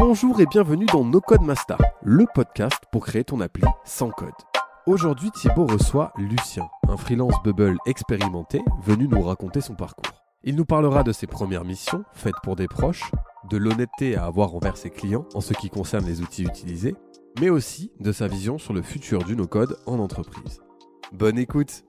Bonjour et bienvenue dans No Code Master, le podcast pour créer ton appli sans code. Aujourd'hui, Thibaut reçoit Lucien, un freelance Bubble expérimenté venu nous raconter son parcours. Il nous parlera de ses premières missions faites pour des proches, de l'honnêteté à avoir envers ses clients en ce qui concerne les outils utilisés, mais aussi de sa vision sur le futur du no-code en entreprise. Bonne écoute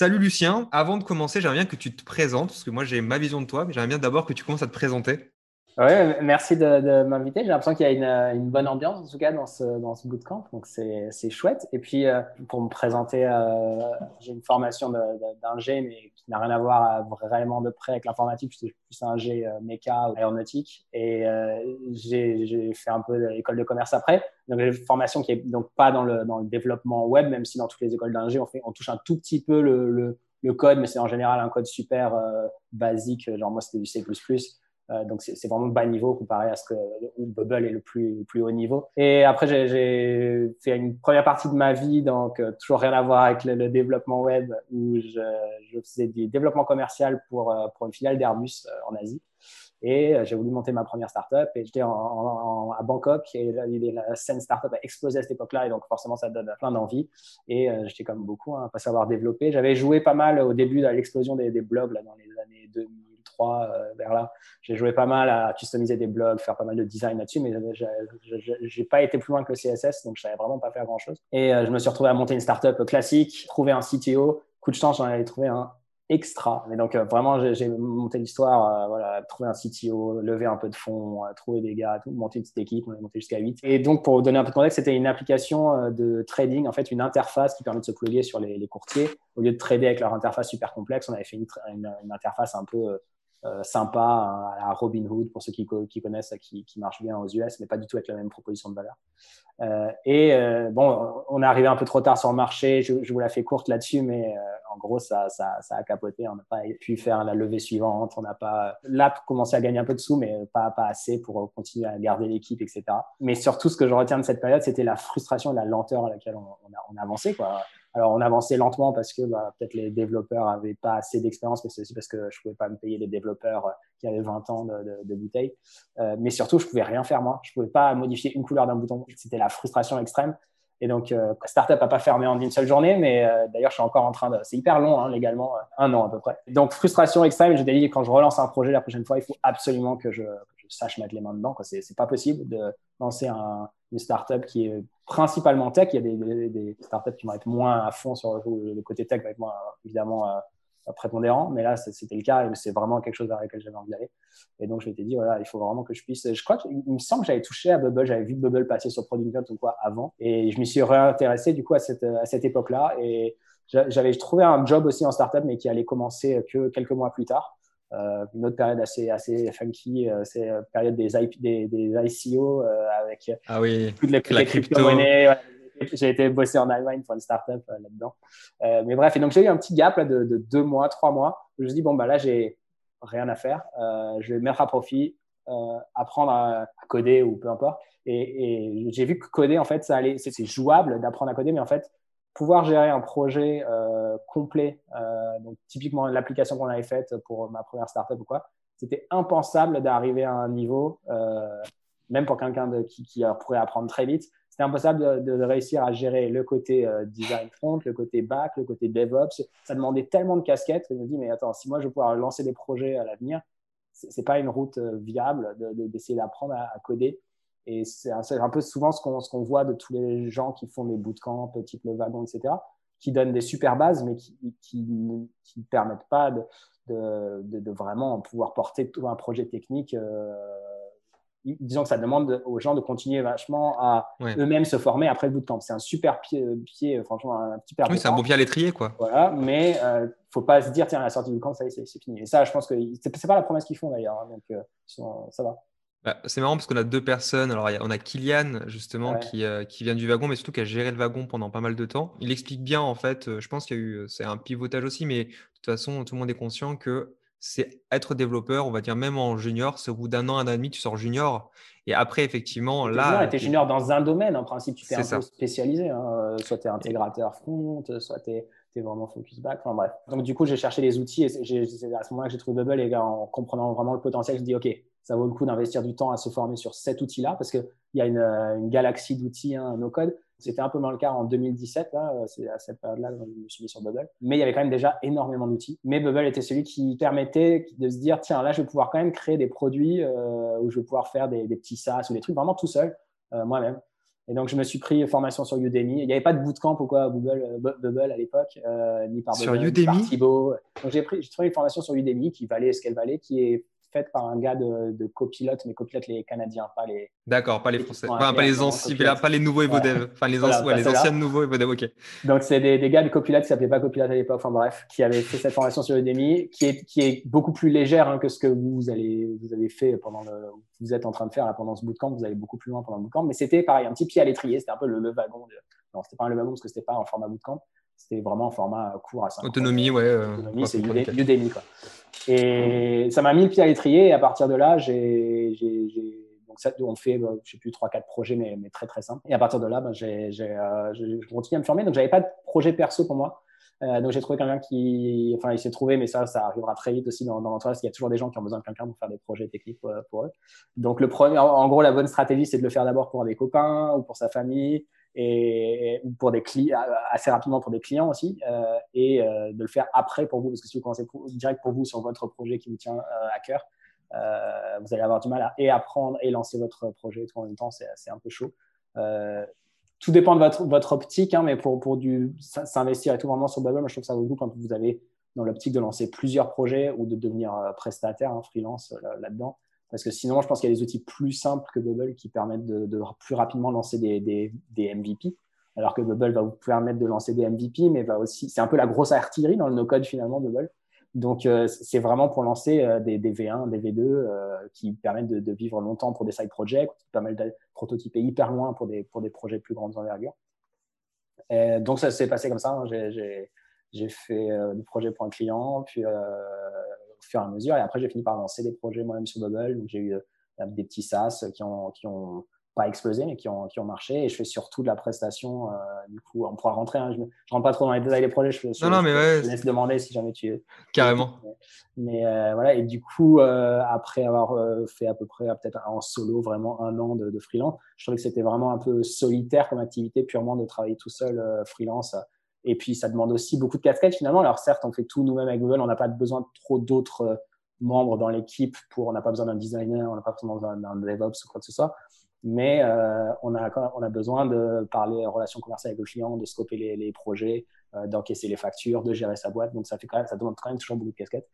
Salut Lucien, avant de commencer, j'aimerais bien que tu te présentes, parce que moi j'ai ma vision de toi, mais j'aimerais bien d'abord que tu commences à te présenter. Ouais, merci de, m'inviter. J'ai l'impression qu'il y a une, bonne ambiance en tout cas dans ce, dans ce bootcamp, donc c'est chouette. Et puis euh, pour me présenter, euh, j'ai une formation d'ingé, mais qui n'a rien à voir vraiment de près avec l'informatique. Je suis plus un G euh, méca ou aéronautique. Et j'ai fait un peu l'école de commerce après. Donc j'ai une formation qui est donc pas dans le, dans le développement web, même si dans toutes les écoles d'ingé, on, on touche un tout petit peu le, le, le code, mais c'est en général un code super basique. Genre moi, c'était du C++. Euh, donc, c'est vraiment bas niveau comparé à ce que où Bubble est le plus, plus haut niveau. Et après, j'ai fait une première partie de ma vie, donc euh, toujours rien à voir avec le, développement web, où je, faisais du développement commercial pour, euh, pour une filiale d'Airbus en Asie. Et j'ai voulu monter ma première startup et j'étais à Bangkok et la, scène startup a explosé à cette époque-là et donc forcément ça donne plein d'envie. Et j'étais comme beaucoup, hein, pas savoir développer. J'avais joué pas mal au début de l'explosion des, des blogs là, dans les années 2000 euh, vers là. J'ai joué pas mal à customiser des blogs, faire pas mal de design là-dessus, mais j'ai pas été plus loin que le CSS, donc je savais vraiment pas faire grand-chose. Et euh, je me suis retrouvé à monter une startup classique, trouver un CTO. Coup de chance, j'en avais trouvé un extra. Mais donc, euh, vraiment, j'ai monté l'histoire, voilà, trouver un CTO, lever un peu de fonds, trouver des gars, tout, monter une petite équipe, on est monté jusqu'à 8. Et donc, pour donner un peu de contexte, c'était une application de trading, en fait, une interface qui permet de se plugger sur les, courtiers. Au lieu de trader avec leur interface super complexe, on avait fait une, interface un peu euh, sympa à la Robinhood pour ceux qui, connaissent, qui, qui, marche bien aux US, mais pas du tout avec la même proposition de valeur. Euh, et euh, bon, on est arrivé un peu trop tard sur le marché. Je, vous la fais courte là-dessus, mais en gros, ça, ça, a capoté. On n'a pas pu faire la levée suivante. On n'a pas l'app commençait à gagner un peu de sous, mais pas, assez pour continuer à garder l'équipe, etc. Mais surtout, ce que je retiens de cette période, c'était la frustration et la lenteur à laquelle on, on, on a avancé. Quoi. Alors, on avançait lentement parce que bah, peut-être les développeurs n'avaient pas assez d'expérience, mais c'est aussi parce que je ne pouvais pas me payer des développeurs euh, qui avaient 20 ans de, de, bouteilles. Euh, mais surtout, je ne pouvais rien faire moi. Je ne pouvais pas modifier une couleur d'un bouton. C'était la frustration extrême. Et donc, euh, startup n'a pas fermé en une seule journée, mais euh, d'ailleurs, je suis encore en train de. C'est hyper long, hein, légalement, un an à peu près. Donc, frustration extrême. Je dit, quand je relance un projet la prochaine fois, il faut absolument que je, sache mettre les mains dedans. Ce n'est pas possible de lancer un, une startup qui est principalement tech. Il y a des, startups qui vont être moins à fond sur le, côté tech, va être évidemment euh, prépondérant, mais là c'était le cas et c'est vraiment quelque chose vers lequel j'avais envie d'aller. Et donc je m'étais dit voilà, il faut vraiment que je puisse. Je crois qu'il me semble que j'avais touché à Bubble, j'avais vu Bubble passer sur Product ou quoi avant, et je m'y suis réintéressé du coup à cette, à cette époque-là. Et j'avais trouvé un job aussi en startup, mais qui allait commencer que quelques mois plus tard. Euh, une autre période assez, assez funky, euh, c'est la période des, des, des ICO euh, avec ah oui, toutes les, la crypto monnaies. J'ai été bosser en Allemagne pour une startup là-dedans. mais bref, et donc j'ai eu un petit gap là, de, de, deux mois, trois mois. Où je me suis dit, bon, bah, là, j'ai rien à faire. je vais mettre à profit, apprendre à, coder ou peu importe. Et, et j'ai vu que coder, en fait, ça allait, c'est jouable d'apprendre à coder, mais en fait, pouvoir gérer un projet euh, complet, euh, donc typiquement l'application qu'on avait faite pour ma première startup ou quoi, c'était impensable d'arriver à un niveau, euh, même pour quelqu'un qui, qui, pourrait apprendre très vite, c'était impossible de, de, réussir à gérer le côté design front, le côté back, le côté DevOps. Ça demandait tellement de casquettes que je me dis, mais attends, si moi je veux pouvoir lancer des projets à l'avenir, c'est pas une route viable d'essayer d'apprendre à, à coder et c'est un, peu souvent ce qu'on voit de tous les gens qui font des bootcamps, type le wagon, etc., qui donnent des super bases, mais qui ne qui, permettent pas de, de, de, vraiment pouvoir porter tout un projet technique. Euh, disons que ça demande aux gens de continuer vachement à eux-mêmes se former après le bootcamp. C'est un super pied, pied, franchement, un petit Oui, c'est un bon pied à l'étrier, quoi. Voilà, mais il euh, ne faut pas se dire, tiens, à la sortie du camp, ça c'est fini. Et ça, je pense que c'est pas la promesse qu'ils font d'ailleurs, hein, donc euh, ça va. Bah, c'est marrant parce qu'on a deux personnes. Alors, on a Kylian, justement, qui, euh, qui, vient du wagon, mais surtout qui a géré le wagon pendant pas mal de temps. Il explique bien, en fait, euh, je pense qu'il y a eu, c'est un pivotage aussi, mais de toute façon, tout le monde est conscient que c'est être développeur, on va dire même en junior, c'est au bout d'un an, un an et demi, tu sors junior. Et après, effectivement, là. Tu es junior dans un domaine, en principe, tu t'es un peu spécialisé. Hein. Soit tu es intégrateur front, soit tu es, vraiment focus back. Enfin bref. Donc, du coup, j'ai cherché les outils et c'est à ce moment-là que j'ai trouvé Bubble et en comprenant vraiment le potentiel, je me dis, OK, ça vaut le coup d'investir du temps à se former sur cet outil-là parce qu'il y a une, une galaxie d'outils, hein, no code. C'était un peu moins le cas en 2017, c'est à cette période-là que je me suis mis sur Bubble. Mais il y avait quand même déjà énormément d'outils. Mais Bubble était celui qui permettait de se dire, tiens, là, je vais pouvoir quand même créer des produits euh, où je vais pouvoir faire des, petits SaaS ou des trucs vraiment tout seul, euh, moi-même. Et donc, je me suis pris formation sur Udemy. Il n'y avait pas de bootcamp ou quoi à Google, euh, Bubble à l'époque, ni par Sur Udemy par Thibaut. Donc, j'ai pris, trouvé une formation sur Udemy qui valait ce qu'elle valait, qui est faite par un gars de, de copilote, mais copilote les Canadiens, pas les. D'accord, pas les Français. Enfin, pas les anciens, pas les nouveaux Evodev. Enfin, les, ouais, les anciens nouveaux Evodev, ok. Donc, c'est des, des, gars de copilote qui s'appelaient pas copilote à l'époque, enfin bref, qui avaient fait cette formation sur Udemy, qui est, qui est beaucoup plus légère hein, que ce que vous, allez, vous avez fait pendant le. Vous êtes en train de faire là, pendant ce bootcamp, vous allez beaucoup plus loin pendant le bootcamp, mais c'était pareil, un petit pied à l'étrier, c'était un peu le, le wagon. De... Non, c'était pas un le wagon parce que c'était pas en format bootcamp c'était vraiment en format court à 5 Autonomie, ouais. Euh, Autonomie, c'est Udemy. Quoi. Et ça m'a mis le pied à l'étrier. Et à partir de là, j'ai, donc ça, on fait, bah, je sais plus, 3-4 projets, mais, mais, très très simples. Et à partir de là, bah, j'ai, euh, je continue à me former. Donc, j'avais pas de projet perso pour moi. Euh, donc, j'ai trouvé quelqu'un qui, enfin, il s'est trouvé, mais ça, ça arrivera très vite aussi dans, dans l'entreprise. Il y a toujours des gens qui ont besoin de quelqu'un pour faire des projets techniques pour, eux. Donc, le premier, en gros, la bonne stratégie, c'est de le faire d'abord pour des copains ou pour sa famille et, pour des clients, assez rapidement pour des clients aussi, euh, et euh, de le faire après pour vous, parce que si vous commencez direct pour vous sur votre projet qui vous tient euh, à cœur, vous allez avoir du mal à et apprendre et lancer votre projet tout en même temps, c'est un peu chaud. tout dépend de votre, votre optique, hein, mais pour, pour s'investir et tout vraiment sur Bubble, je trouve que ça vaut le coup quand vous avez dans l'optique de lancer plusieurs projets ou de devenir prestataire, hein, freelance là-dedans. Parce que sinon, je pense qu'il y a des outils plus simples que Bubble qui permettent de, plus rapidement lancer des, des, MVP. Alors que Bubble va vous permettre de lancer des MVP, mais va aussi. C'est un peu la grosse artillerie dans le no-code finalement, Bubble. Donc, euh, c'est vraiment pour lancer euh, des, V1, des V2 euh, qui permettent de, vivre longtemps pour des side projects, qui permettent de prototyper hyper loin pour des, pour des projets plus grandes envergure. donc, ça s'est passé comme ça. Hein. J'ai fait du projet pour un client, puis au fur et à mesure. Et après, j'ai fini par lancer des projets moi-même sur Bubble. Donc, j'ai eu euh, des petits SaaS qui ont, qui ont pas explosé, mais qui ont, qui ont marché. Et je fais surtout de la prestation. Euh, du coup, on pourra rentrer. Hein. je ne rentre pas trop dans les détails des projets. Je, non, non, mais ouais, je laisse demander si jamais tu. Carrément. Mais, euh, voilà. Et du coup, après avoir fait à peu près peut-être en solo vraiment un an de, de freelance, je trouvais que c'était vraiment un peu solitaire comme activité, purement de travailler tout seul freelance et puis, ça demande aussi beaucoup de casquettes finalement. Alors, certes, on fait tout nous-mêmes avec Google. On n'a pas besoin de trop d'autres euh, membres dans l'équipe. Pour, on n'a pas besoin d'un designer, on n'a pas besoin d'un DevOps ou quoi que ce soit. Mais euh, on, a, on a besoin de parler relations commerciales avec le client, de scoper les, projets, euh, d'encaisser les factures, de gérer sa boîte. Donc, ça, fait quand même, ça demande quand même toujours beaucoup de casquettes.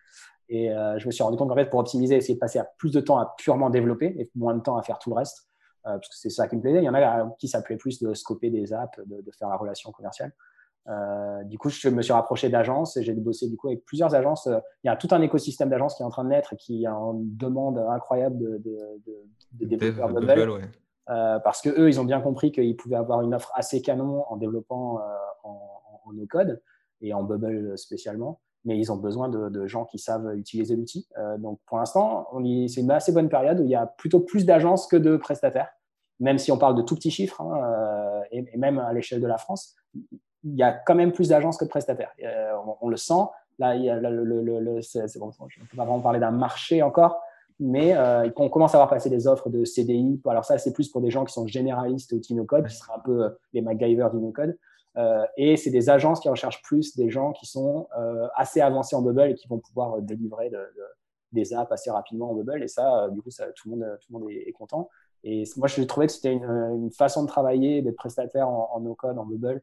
Et je me suis rendu compte qu'en fait, pour optimiser, essayer de passer à plus de temps à purement développer et moins de temps à faire tout le reste, parce que c'est ça qui me plaisait. Il y en a qui s'appelait plus de scoper des apps, de faire la relation commerciale. Euh, du coup, je me suis rapproché d'agences et j'ai bossé du coup avec plusieurs agences. Il y a tout un écosystème d'agences qui est en train de naître et qui a une demande incroyable de, de, développeurs Bubble. Euh, parce que eux, ils ont bien compris qu'ils pouvaient avoir une offre assez canon en développant euh, en, en no-code et en Bubble spécialement, mais ils ont besoin de, gens qui savent utiliser l'outil. donc, pour l'instant, c'est une assez bonne période où il y a plutôt plus d'agences que de prestataires, même si on parle de tout petits chiffres, hein, et, et, même à l'échelle de la France il y a quand même plus d'agences que de prestataires. Euh, on, le sent. Là, il y a le, je ne peux pas vraiment parler d'un marché encore, mais euh, on commence à avoir passé des offres de CDI. Alors ça, c'est plus pour des gens qui sont généralistes ou no-code, qui seraient un peu euh, les MacGyver du no-code. et c'est des agences qui recherchent plus des gens qui sont assez avancés en Bubble et qui vont pouvoir délivrer des apps assez rapidement en Bubble. Et ça, du coup, ça, tout, le monde, tout le monde est, content. Et moi, je trouvais que c'était une, façon de travailler, d'être prestataire en, en no-code, en Bubble,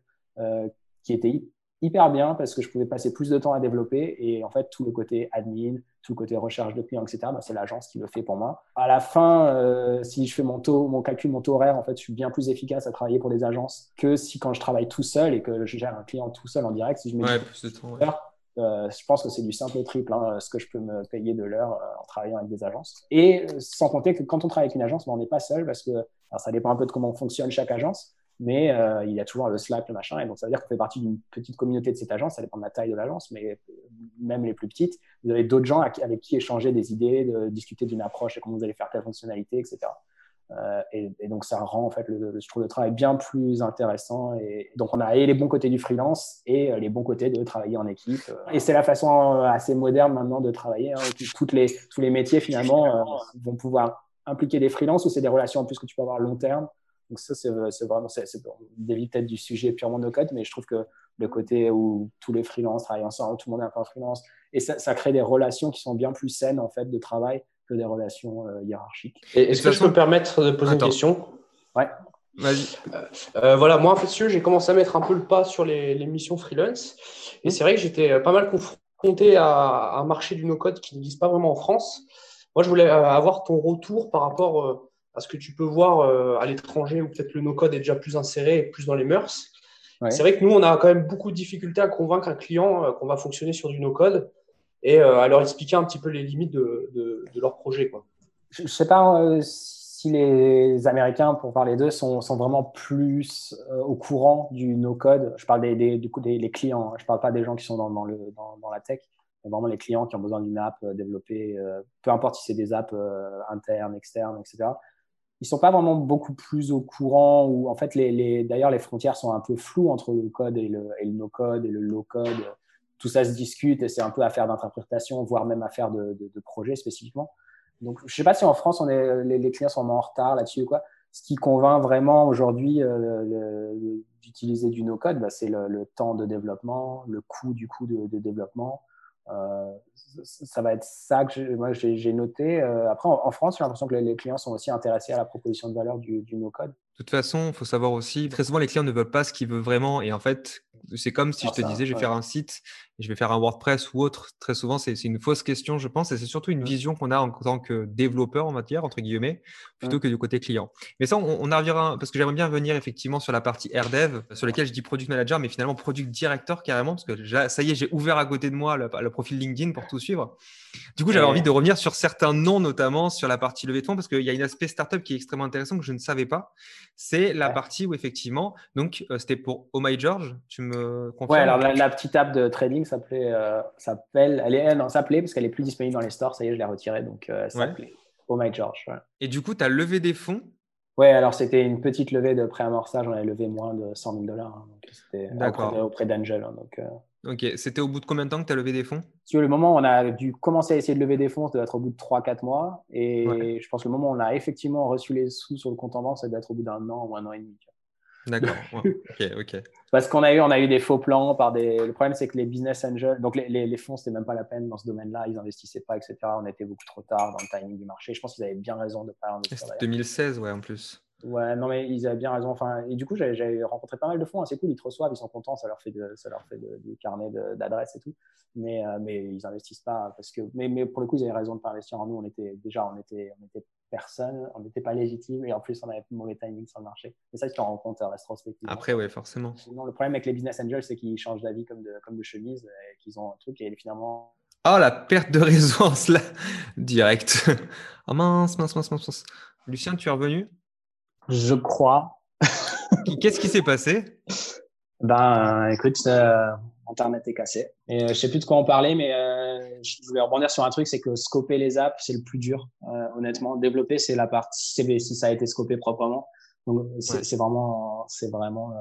qui était hyper bien parce que je pouvais passer plus de temps à développer et en fait tout le côté admin, tout le côté recherche de clients, etc. Bah, c'est l'agence qui le fait pour moi. À la fin, euh, si je fais mon taux, mon calcul, mon taux horaire, en fait, je suis bien plus efficace à travailler pour des agences que si quand je travaille tout seul et que je gère un client tout seul en direct, si je mets plus de temps, euh, je pense que c'est du simple triple hein, ce que je peux me payer de l'heure en travaillant avec des agences. Et sans compter que quand on travaille avec une agence, bah, on n'est pas seul parce que ça dépend un peu de comment fonctionne chaque agence mais euh, il y a toujours le Slack, le machin, et donc ça veut dire qu'on fait partie d'une petite communauté de cette agence, ça dépend de la taille de l'agence, mais euh, même les plus petites, vous avez d'autres gens avec qui échanger des idées, discuter d'une approche et comment vous allez faire telle fonctionnalité, etc. Et, donc, ça rend en fait le, je travail bien plus intéressant. Et donc, on a les bons côtés du freelance et les bons côtés de travailler en équipe. Et c'est la façon assez moderne maintenant de travailler. Hein, toutes les, tous les métiers finalement vont pouvoir impliquer des freelances ou c'est des relations en plus que tu peux avoir long terme. Donc ça, c'est vraiment, c'est peut-être du sujet purement no code, mais je trouve que le côté où tous les freelances travaillent ensemble, tout le monde est un peu en freelance, et ça, ça, crée des relations qui sont bien plus saines en fait de travail que des relations euh, hiérarchiques. Est-ce que je peux me permettre de poser une question? Ouais. Vas-y. Euh, euh, voilà, moi en fait, j'ai commencé à mettre un peu le pas sur les, les missions freelance, et c'est vrai que j'étais pas mal confronté à, à, un marché du no-code qui n'existe pas vraiment en France. Moi, je voulais avoir ton retour par rapport à ce que tu peux voir euh, à l'étranger où peut-être le no-code est déjà plus inséré et plus dans les mœurs. C'est vrai que nous, on a quand même beaucoup de difficultés à convaincre un client euh, qu'on va fonctionner sur du no-code et euh, à leur expliquer un petit peu les limites de, de, leur projet. Quoi. Je ne sais pas si les Américains, pour parler d'eux, sont, sont, vraiment plus au courant du no-code. Je parle des, des, du coup des clients, hein. je ne parle pas des gens qui sont dans, dans le, dans, dans, la tech, mais vraiment les clients qui ont besoin d'une app développée, peu importe si c'est des apps internes, externes, etc ils sont pas vraiment beaucoup plus au courant ou en fait les, les d'ailleurs les frontières sont un peu floues entre le code et le, et le no code et le low code tout ça se discute et c'est un peu affaire d'interprétation voire même affaire de, de, projet spécifiquement. Donc je sais pas si en France on les, les clients sont en retard là-dessus quoi. Ce qui convainc vraiment aujourd'hui euh, d'utiliser du no code bah, c'est le, le, temps de développement le coût du coût de, développement ça va être ça que moi j'ai noté. Euh, après, en, France, j'ai l'impression que les, clients sont aussi intéressés à la proposition de valeur du, du no-code. De toute façon, il faut savoir aussi, très souvent, les clients ne veulent pas ce qu'ils veulent vraiment. Et en fait, c'est comme si je te disais, je vais faire un site, je vais faire un WordPress ou autre. Très souvent, c'est une fausse question, je pense, et c'est surtout une vision qu'on a en tant que développeur en matière, entre guillemets, plutôt que du côté client. Mais ça, on, on reviendra, parce que j'aimerais bien venir effectivement sur la partie AirDev, sur laquelle je dis Product Manager, mais finalement Product Director carrément, parce que ça y est, j'ai ouvert à côté de moi le, profil LinkedIn pour tout suivre. Du coup, j'avais envie de revenir sur certains noms, notamment sur la partie levée de fonds, parce qu'il y a un aspect startup qui est extrêmement intéressant que je ne savais pas. C'est la partie où effectivement, donc euh, c'était pour Oh My George, tu me confirmes? Ouais, alors la, petite app de trading s'appelait, euh, s'appelle, elle est, non, s'appelait parce qu'elle est plus disponible dans les stores, ça y est, je l'ai retirée, donc euh, s'appelait Oh My George. Et du coup, tu as levé des fonds? Ouais, alors c'était une petite levée de pré-amorçage, on avait levé moins de 100 000 dollars, hein, donc c'était auprès, auprès d'Angel. Hein, donc, Ok, c'était au bout de combien de temps que tu as levé des fonds? Sur le moment où on a dû commencer à essayer de lever des fonds, ça doit être au bout de 3-4 mois. Et je pense que le moment où on a effectivement reçu les sous sur le compte en banque, ça doit être au bout d'un an ou un an et demi. D'accord. ok, ok. Parce qu'on a eu, on a eu des faux plans par des. Le problème, c'est que les business angels, donc les, les, les fonds, c'était même pas la peine dans ce domaine-là. Ils investissaient pas, etc. On était beaucoup trop tard dans le timing du marché. Je pense qu'ils avaient bien raison de pas investir. C'était 2016, ouais, en plus. Ouais, non, mais ils avaient bien raison. Enfin, et du coup, j'ai rencontré pas mal de fonds assez cool. Ils te reçoivent, ils sont contents, ça leur fait, de, ça leur fait du carnet d'adresses et tout. Mais, euh, mais ils investissent pas parce que. Mais, mais, pour le coup, ils avaient raison de pas investir en nous. On était déjà, on était, on était personne, on n'était pas légitime et en plus, on avait mauvais timing sur le marché. Et ça, tu t'en rends compte euh, rétrospectivement. Après, ouais, forcément. Sinon, le problème avec les business angels, c'est qu'ils changent d'avis comme de, comme de chemise et qu'ils ont un truc et finalement. Oh, la perte de résonance là, direct. oh mince, mince, mince, mince. Lucien, tu es revenu? Je crois. Qu'est-ce qui s'est passé? Ben, écoute, euh, Internet est cassé. Et, euh, je sais plus de quoi on parlait, mais euh, je voulais rebondir sur un truc, c'est que scoper les apps, c'est le plus dur, honnêtement. Développer, c'est la partie, si ça a été scopé proprement. Donc, c'est vraiment, c'est vraiment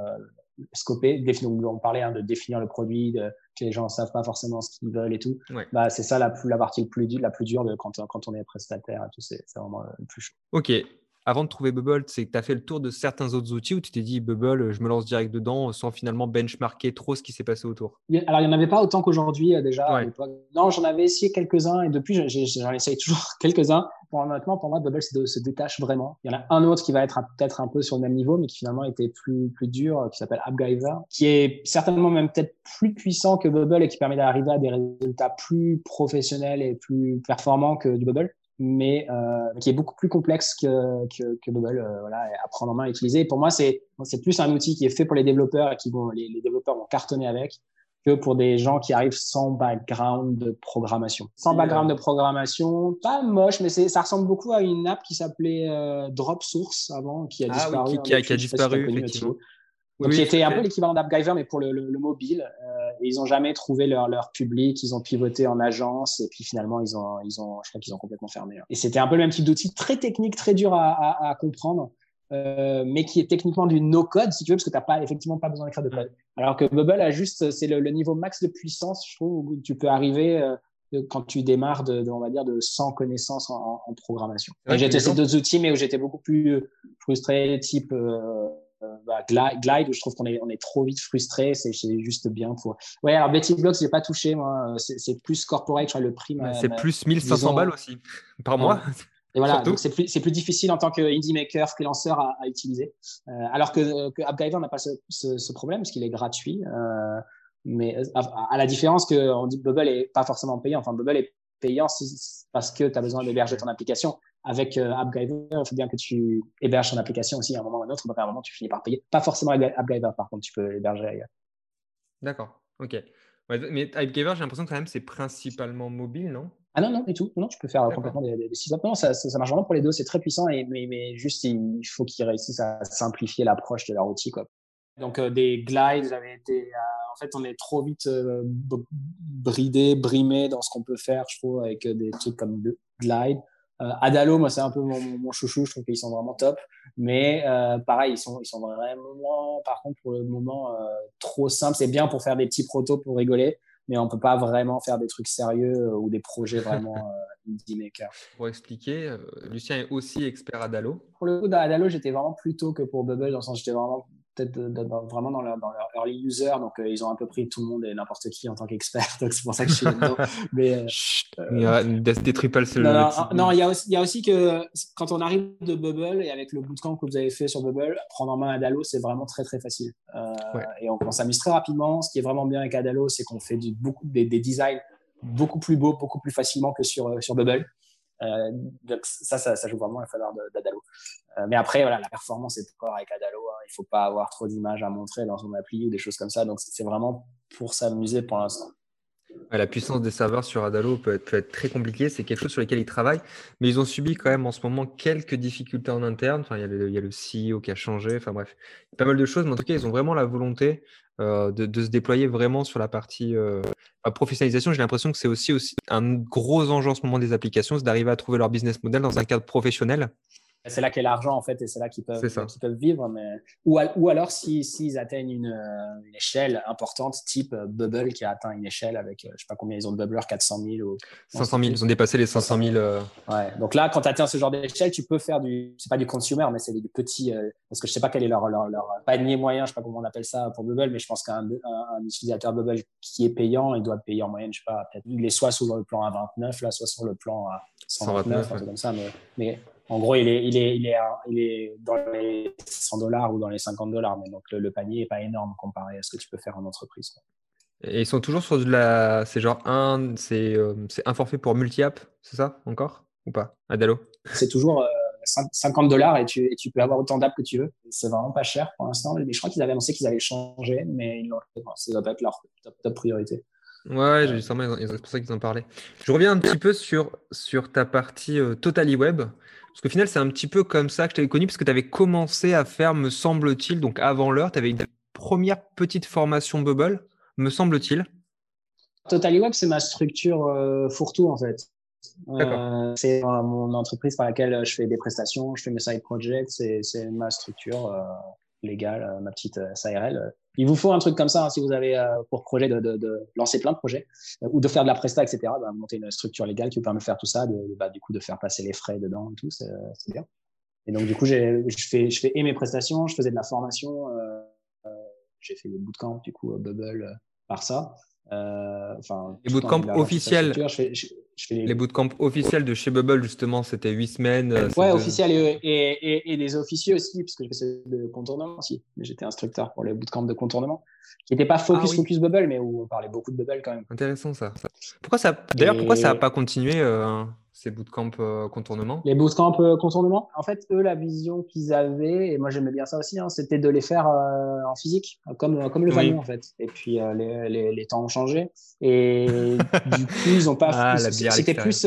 scoper. on parlait hein, de définir le produit, de, que les gens ne savent pas forcément ce qu'ils veulent et tout. Bah, c'est ça la, la partie plus, la plus dure de, quand, quand on est prestataire. C'est vraiment le plus chaud. Ok avant de trouver Bubble, c'est que tu as fait le tour de certains autres outils où tu t'es dit Bubble, je me lance direct dedans sans finalement benchmarker trop ce qui s'est passé autour Alors, il n'y en avait pas autant qu'aujourd'hui euh, déjà. Non, j'en avais essayé quelques-uns et depuis, j'en essaye toujours quelques-uns. Pour, honnêtement, pour moi, Bubble se, détache vraiment. Il y en a un autre qui va être peut-être un peu sur le même niveau, mais qui finalement était plus, plus dur, euh, qui s'appelle AppGyver, qui est certainement même peut-être plus puissant que Bubble et qui permet d'arriver à des résultats plus professionnels et plus performants que du Bubble mais euh, qui est beaucoup plus complexe que, que, que Bubble euh, voilà, à prendre en main, à utiliser. pour moi, c'est plus un outil qui est fait pour les développeurs et qui vont, les, les, développeurs vont cartonner avec que pour des gens qui arrivent sans background de programmation. Sans background de programmation, pas moche, mais ça ressemble beaucoup à une app qui s'appelait euh, Drop Source avant, qui a ah disparu. qui, a, qui a disparu, effectivement. Donc, qui était un peu l'équivalent d'AppGyver, mais pour le, le, mobile. Euh, ils n'ont jamais trouvé leur, leur public. Ils ont pivoté en agence et puis finalement, ils ont, ils ont, je crois qu'ils ont complètement fermé. Et c'était un peu le même type d'outil, très technique, très dur à, à, comprendre. Euh, mais qui est techniquement du no-code, si tu veux, parce que tu n'as pas, effectivement pas besoin d'écrire de code. Alors que Bubble a juste, c'est le, niveau max de puissance, je trouve, où tu peux arriver euh, quand tu démarres de, on va dire, de 100 connaissances en, en programmation. j'ai testé d'autres outils, mais où j'étais beaucoup plus frustré, type euh, bah, Glide, où je trouve qu'on est, on est trop vite frustré. C'est juste bien pour. Ouais, alors Betty Blocks, j'ai pas touché, moi. C'est plus corporate, je crois, le prix. C'est plus 1500 balles aussi par mois. Et voilà, c'est plus, plus, difficile en tant que indie maker, freelancer à, à utiliser. Euh, alors que, que AppGyver n'a pas ce, ce, ce, problème parce qu'il est gratuit. Euh, mais à, à, la différence que on dit Bubble est pas forcément payant. Enfin, Bubble est payant si, parce que tu as besoin d'héberger ton application avec euh, AppGyver, il faut bien que tu héberges ton application aussi à un moment ou à un autre. Donc, à un moment, tu finis par payer. Pas forcément avec AppGyver, par contre, tu peux héberger ailleurs. D'accord, ok. mais AppGyver, j'ai l'impression que quand même, c'est principalement mobile, non? Ah non, non, du tout. Non, tu peux faire complètement des, des, des Non, ça, ça, marche vraiment pour les deux. C'est très puissant, et, mais, mais juste, il faut qu'ils réussissent à simplifier l'approche de leur outil. Quoi. Donc, euh, des glides avaient été. Euh, en fait, on est trop vite bridé, brimé dans ce qu'on peut faire, je trouve, avec des trucs comme glide. Euh, Adalo, moi, c'est un peu mon, chouchou. Je trouve qu'ils sont vraiment top. Mais euh, pareil, ils sont, ils sont vraiment, par contre, pour le moment, euh, trop simples. C'est bien pour faire des petits protos pour rigoler, mais on peut pas vraiment faire des trucs sérieux ou des projets vraiment indie maker. Pour expliquer, Lucien est aussi expert Adalo. Pour le coup, d'Adalo, j'étais vraiment plus tôt que pour Bubble, dans le sens j'étais vraiment peut-être vraiment dans leur, dans leur, early user. Donc, euh, ils ont un peu pris tout le monde et n'importe qui en tant qu'expert. Donc, c'est pour ça que je suis dedans. Mais, euh, il y a des triples Non, non, il, y a aussi, il y a aussi que quand on arrive de Bubble et avec le bootcamp que vous avez fait sur Bubble, prendre en main Adalo, c'est vraiment très, très facile. Euh, et on, s'amuse très rapidement. Ce qui est vraiment bien avec Adalo, c'est qu'on fait du, beaucoup, des, des designs beaucoup plus beaux, beaucoup plus facilement que sur, sur Bubble. Euh, donc ça, ça, ça, joue vraiment la faveur d'Adalo. Euh, mais après, voilà, la performance est encore avec Adalo. Hein. Il faut pas avoir trop d'images à montrer dans son appli ou des choses comme ça. Donc c'est vraiment pour s'amuser pour l'instant. La puissance des serveurs sur Adalo peut être, peut être très compliquée. C'est quelque chose sur lequel ils travaillent. Mais ils ont subi quand même en ce moment quelques difficultés en interne. Enfin, il, y a le, CEO qui a changé. Enfin bref, pas mal de choses. Mais en tout cas, ils ont vraiment la volonté euh, de, de, se déployer vraiment sur la partie euh, professionnalisation. J'ai l'impression que c'est aussi, aussi un gros enjeu en ce moment des applications, c'est d'arriver à trouver leur business model dans un cadre professionnel. C'est là qu'est l'argent, en fait, et c'est là qu'ils peuvent, peuvent vivre. Mais... Ou, ou alors, s'ils si, atteignent une, euh, une, échelle importante, type euh, Bubble qui a atteint une échelle avec, euh, je sais pas combien ils ont de Bubblers, 400 000 ou... 500 000, ils ont dépassé les 500 000. Ouais, donc là, quand tu atteins ce genre d'échelle, tu peux faire du, c'est pas du consumer, mais c'est du petit, parce que je sais pas quel est leur, leur, leur, panier moyen, je sais pas comment on appelle ça pour Bubble, mais je pense qu'un un, utilisateur Bubble qui est payant, il doit payer en moyenne, je sais pas, peut-être, il est soit sur le plan à 29, là, soit sur le plan à 129, 129 comme ça, mais, mais en gros, il est, il est, il est, il est dans les 100 dollars ou dans les 50 dollars, mais donc le, panier n'est pas énorme comparé à ce que tu peux faire en entreprise. Et ils sont toujours sur de la. C'est genre un, c'est euh, un forfait pour multi-app, c'est ça encore Ou pas? Adalo? C'est toujours 50 euh, dollars et tu, et tu peux avoir autant d'apps que tu veux. C'est vraiment pas cher pour l'instant. Mais je crois qu'ils avaient annoncé qu'ils allaient changer, mais ça doit pas être leur top, priorité. Ouais, j'ai c'est pour ça qu'ils en parlaient. Je reviens un petit peu sur, sur ta partie euh, Totally Web. Parce qu'au final, c'est un petit peu comme ça que je t'avais connu, parce que tu avais commencé à faire, me semble-t-il, donc avant l'heure, tu avais une première petite formation Bubble, me semble-t-il. Totally Web, c'est ma structure euh, fourre-tout, en fait. Euh, c'est mon entreprise par laquelle je fais des prestations, je fais mes side projects, c'est ma structure euh, légale, ma petite SARL. Il vous faut un truc comme ça hein, si vous avez euh, pour projet de, lancer plein de projets euh, ou de faire de la presta, etc. Bah, monter une structure légale qui vous permet de faire tout ça, de, bah, du coup de faire passer les frais dedans et tout, c'est bien. Et donc du coup, je fais, je fais et mes prestations, je faisais de la formation, euh, euh j'ai fait le bootcamp du coup Bubble par ça. Les bootcamps officiels, les bootcamps officiels de chez Bubble, justement, c'était huit semaines. Euh, ouais, officiels et, et, et, les officiers aussi, parce que j'ai fait de contournement aussi. J'étais instructeur pour les bootcamps de contournement, qui n'était pas focus, ah focus Bubble, mais où on parlait beaucoup de Bubble quand même. Intéressant ça. Pourquoi ça D'ailleurs, pourquoi ça n'a pas continué euh, ces bootcamps euh, contournement Les bootcamps euh, contournement, en fait, eux, la vision qu'ils avaient, et moi j'aimais bien ça aussi, hein, c'était de les faire euh, en physique, comme, comme le oui. en fait. Et puis les, les, les, temps ont changé. Et du coup, ils n'ont pas. Ah, c'était plus.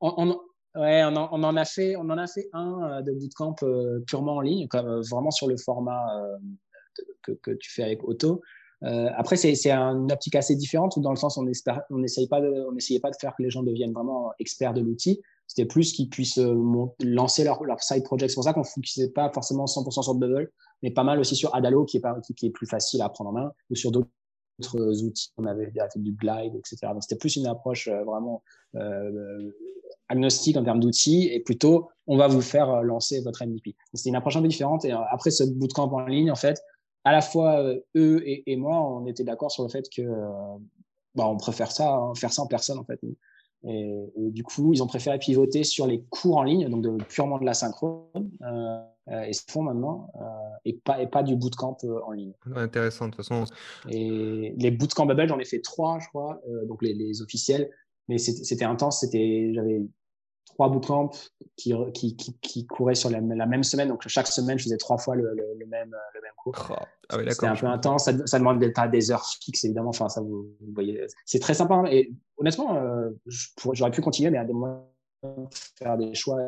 On, on, ouais, on, en, on, en a fait, on en a fait un de bootcamp purement en ligne, comme, vraiment sur le format que, que, tu fais avec Auto. Après, c'est une optique assez différente, dans le sens on n'essayait pas, de, pas de faire que les gens deviennent vraiment experts de l'outil. C'était plus qu'ils puissent lancer leur, leur side project. C'est pour ça qu'on ne focusait pas forcément 100% sur Bubble, mais pas mal aussi sur Adalo, qui est, pas, qui, est plus facile à prendre en main, ou sur d'autres outils. On avait du Glide, etc. Donc, c'était plus une approche vraiment agnostique en termes d'outils et plutôt on va vous faire euh, lancer votre MVP. C'est une approche un peu différente. Et euh, après ce bootcamp en ligne, en fait, à la fois euh, eux et, moi, on était d'accord sur le fait que bah, on préfère ça, hein, faire ça en personne en fait. Et, du coup, ils ont préféré pivoter sur les cours en ligne, donc de, purement de la synchrone, et se font maintenant, et, pas, et pas du bootcamp en ligne. Intéressant, de toute façon. Et les bootcamps Bubble, j'en ai fait trois, je crois, donc les, les officiels, mais c'était intense. C'était, j'avais trois bootcamps qui, qui, qui, qui, couraient sur la, même semaine. Donc, chaque semaine, je faisais trois fois le, le, même, le même cours. Oh, ah C'était un peu intense. Ça, ça demande d'être à des heures fixes, évidemment. Enfin, ça, vous, voyez. C'est très sympa. Hein. Et honnêtement, euh, j'aurais pu continuer, mais à des moments, faire des choix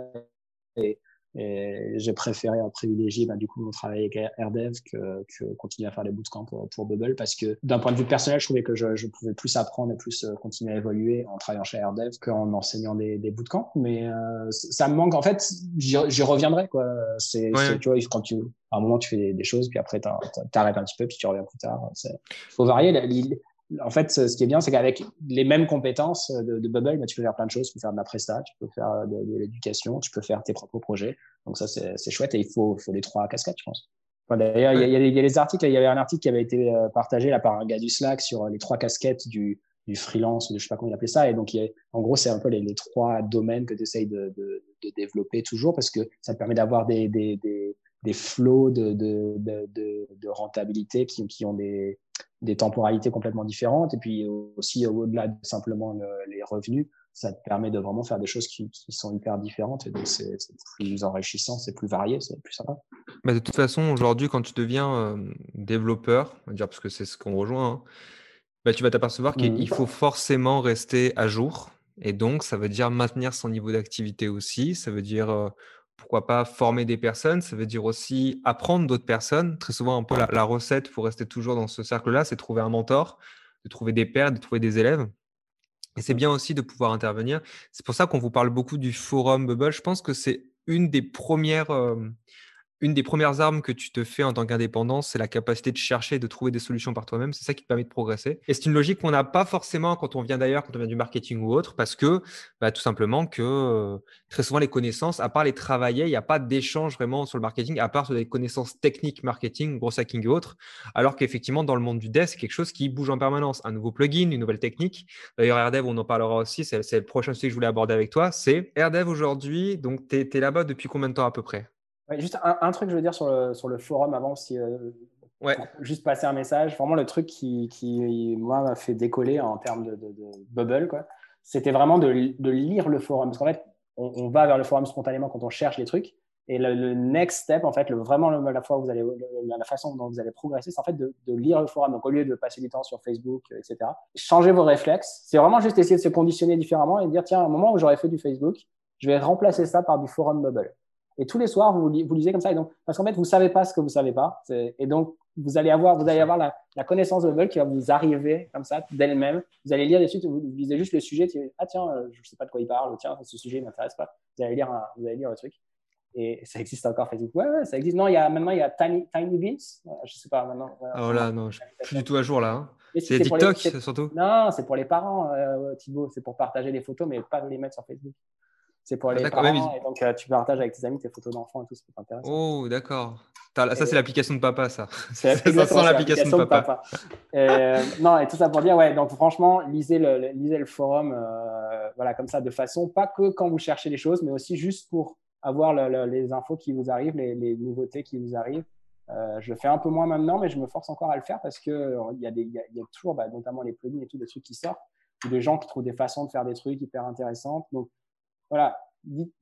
et, et j'ai préféré privilégier bah, du coup mon travail avec AirDev que, que, continuer à faire les bootcamps pour, pour Bubble parce que d'un point de vue personnel, je trouvais que je, je, pouvais plus apprendre et plus euh, continuer à évoluer en travaillant chez AirDev qu'en enseignant des, des bootcamps. Mais euh, ça me manque. En fait, j'y reviendrai. Quoi. C'est, tu vois, quand tu, à un moment, tu fais des, choses, puis après, tu arrêtes un petit peu, puis tu reviens plus tard. Il faut varier en fait, ce qui est bien, c'est qu'avec les mêmes compétences de, Bubble, bah, tu peux faire plein de choses. Tu peux faire de la presta, tu peux faire de, l'éducation, tu peux faire tes propres projets. Donc ça, c'est chouette et il faut, faut les trois casquettes, je pense. D'ailleurs, il, y, a les articles. Il y avait un article qui avait été euh, partagé là par un gars du Slack sur les trois casquettes du, du freelance, ou je sais pas comment il appelait ça. Et donc, il en gros, c'est un peu les, trois domaines que tu essayes de, de, de, développer toujours parce que ça te permet d'avoir des, des, des, des flots de, de, de, de, rentabilité qui, qui ont des, des temporalités complètement différentes. Et puis aussi, au-delà de simplement les revenus, ça te permet de vraiment faire des choses qui, qui sont hyper différentes. Et donc, c'est plus enrichissant, c'est plus varié, c'est plus sympa. de toute façon, aujourd'hui, quand tu deviens euh, développeur, on va dire parce que c'est ce qu'on rejoint, hein, bah, tu vas t'apercevoir qu'il mmh. faut forcément rester à jour. Et donc, ça veut dire maintenir son niveau d'activité aussi. Ça veut dire euh, pourquoi pas former des personnes, ça veut dire aussi apprendre d'autres personnes. Très souvent, un peu la, recette pour rester toujours dans ce cercle-là, c'est trouver un mentor, de trouver des pairs, de trouver des élèves. Et c'est bien aussi de pouvoir intervenir. C'est pour ça qu'on vous parle beaucoup du forum Bubble. Je pense que c'est une des premières, euh, une des premières armes que tu te fais en tant qu'indépendant, c'est la capacité de chercher et de trouver des solutions par toi-même. C'est ça qui te permet de progresser. Et c'est une logique qu'on n'a pas forcément quand on vient d'ailleurs, quand on vient du marketing ou autre, parce que bah, tout simplement que euh, très souvent les connaissances, à part les travailler, il n'y a pas d'échange vraiment sur le marketing, à part sur des connaissances techniques, marketing, gros hacking et autres. Alors qu'effectivement, dans le monde du dev, c'est quelque chose qui bouge en permanence. Un nouveau plugin, une nouvelle technique. D'ailleurs, AirDev, on en parlera aussi. C'est le prochain sujet que je voulais aborder avec toi. C'est AirDev aujourd'hui. Donc, tu es, es là-bas depuis combien de temps à peu près? Juste un, truc, je veux dire, sur le, sur le forum avant, si, euh, ouais. juste passer un message. Vraiment, le truc qui, qui moi, m'a fait décoller en termes de, de, bubble, quoi, c'était vraiment de, de, lire le forum. Parce qu'en fait, on, va vers le forum spontanément quand on cherche les trucs. Et le, next step, en fait, le, vraiment la, fois vous allez, la façon dont vous allez progresser, c'est en fait de, lire le forum. Donc, au lieu de passer du temps sur Facebook, euh, etc., changez vos réflexes. C'est vraiment juste essayer de se conditionner différemment et dire, tiens, à un moment où j'aurais fait du Facebook, je vais remplacer ça par du forum bubble. Et tous les soirs, vous, vous lisez comme ça. Et donc, parce qu'en fait, vous ne savez pas ce que vous ne savez pas. Et donc, vous allez avoir, vous allez avoir la, la connaissance de Bubble qui va vous arriver comme ça, d'elle-même. Vous allez lire des suites, vous lisez juste le sujet. ah tiens, euh, je ne sais pas de quoi il parle. Tiens, ce sujet ne m'intéresse pas. Vous allez, lire vous allez lire le truc. Et ça existe encore Facebook. Ouais, ouais, ça existe. Non, il y a, maintenant, il y a Tiny, Tiny Beans. Je ne sais pas maintenant. Oh là, non, je suis plus du tout à jour là. Hein. C'est TikTok surtout? Non, c'est pour les parents, euh, Thibaut. C'est pour partager des photos, mais pas les mettre sur Facebook. C'est pour ah, les parents. Et donc, euh, tu partages avec tes amis tes photos d'enfants et tout, c'est intéressant. Oh, d'accord. Ça, c'est l'application de papa, ça. C'est l'application de papa. Euh, non, et tout ça pour dire, ouais, donc franchement, lisez le, lisez le forum, euh, voilà, comme ça, de façon, pas que quand vous cherchez les choses, mais aussi juste pour avoir les infos qui vous arrivent, les, nouveautés qui vous arrivent. je le fais un peu moins maintenant, mais je me force encore à le faire parce qu'il y, a y, y a toujours, bah, notamment les plugins et tout, des trucs qui sortent, des gens qui trouvent des façons de faire des trucs hyper intéressantes. Donc, voilà,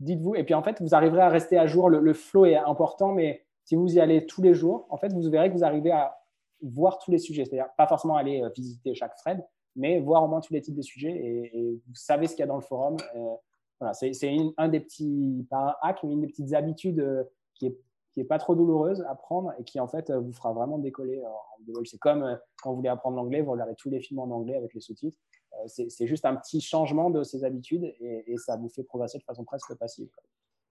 dites-vous. Et puis en fait, vous arriverez à rester à jour. Le, flow est important, mais si vous y allez tous les jours, en fait, vous verrez que vous arrivez à voir tous les sujets. C'est-à-dire pas forcément aller euh, visiter chaque thread, mais voir au moins tous les types de sujets et, vous savez ce qu'il y a dans le forum. Euh, voilà, c'est un des petits, pas un hack, mais une des petites habitudes euh, qui est qui est pas trop douloureuse à prendre et qui en fait vous fera vraiment décoller C'est comme quand vous voulez apprendre l'anglais, vous regardez tous les films en anglais avec les sous-titres. C'est juste un petit changement de ses habitudes et, ça vous fait progresser de façon presque passive.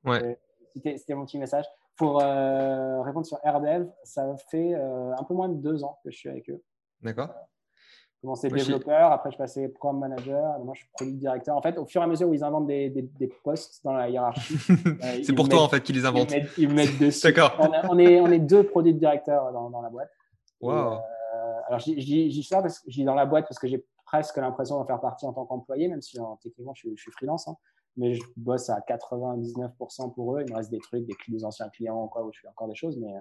Ouais. C'était mon petit message. Pour euh, répondre sur AirDev, ça fait euh, un peu moins de deux ans que je suis avec eux. D'accord. J'ai commencé développeur, après je passais programme manager, maintenant je suis produit directeur. En fait, au fur et à mesure où ils inventent des, des, postes dans la hiérarchie. Euh, c'est pour toi en fait qu'ils les inventent. Ils mettent, mettent dessus. D'accord. On, est, on est deux produits directeurs dans, dans la boîte. Wow. alors, je dis ça parce que je dis dans la boîte parce que j'ai presque l'impression d'en faire partie en tant qu'employé, même si techniquement je, je suis freelance. Hein mais je bosse à 99% pour eux. Il me reste des trucs, des, des anciens clients, quoi, où je fais encore des choses, mais,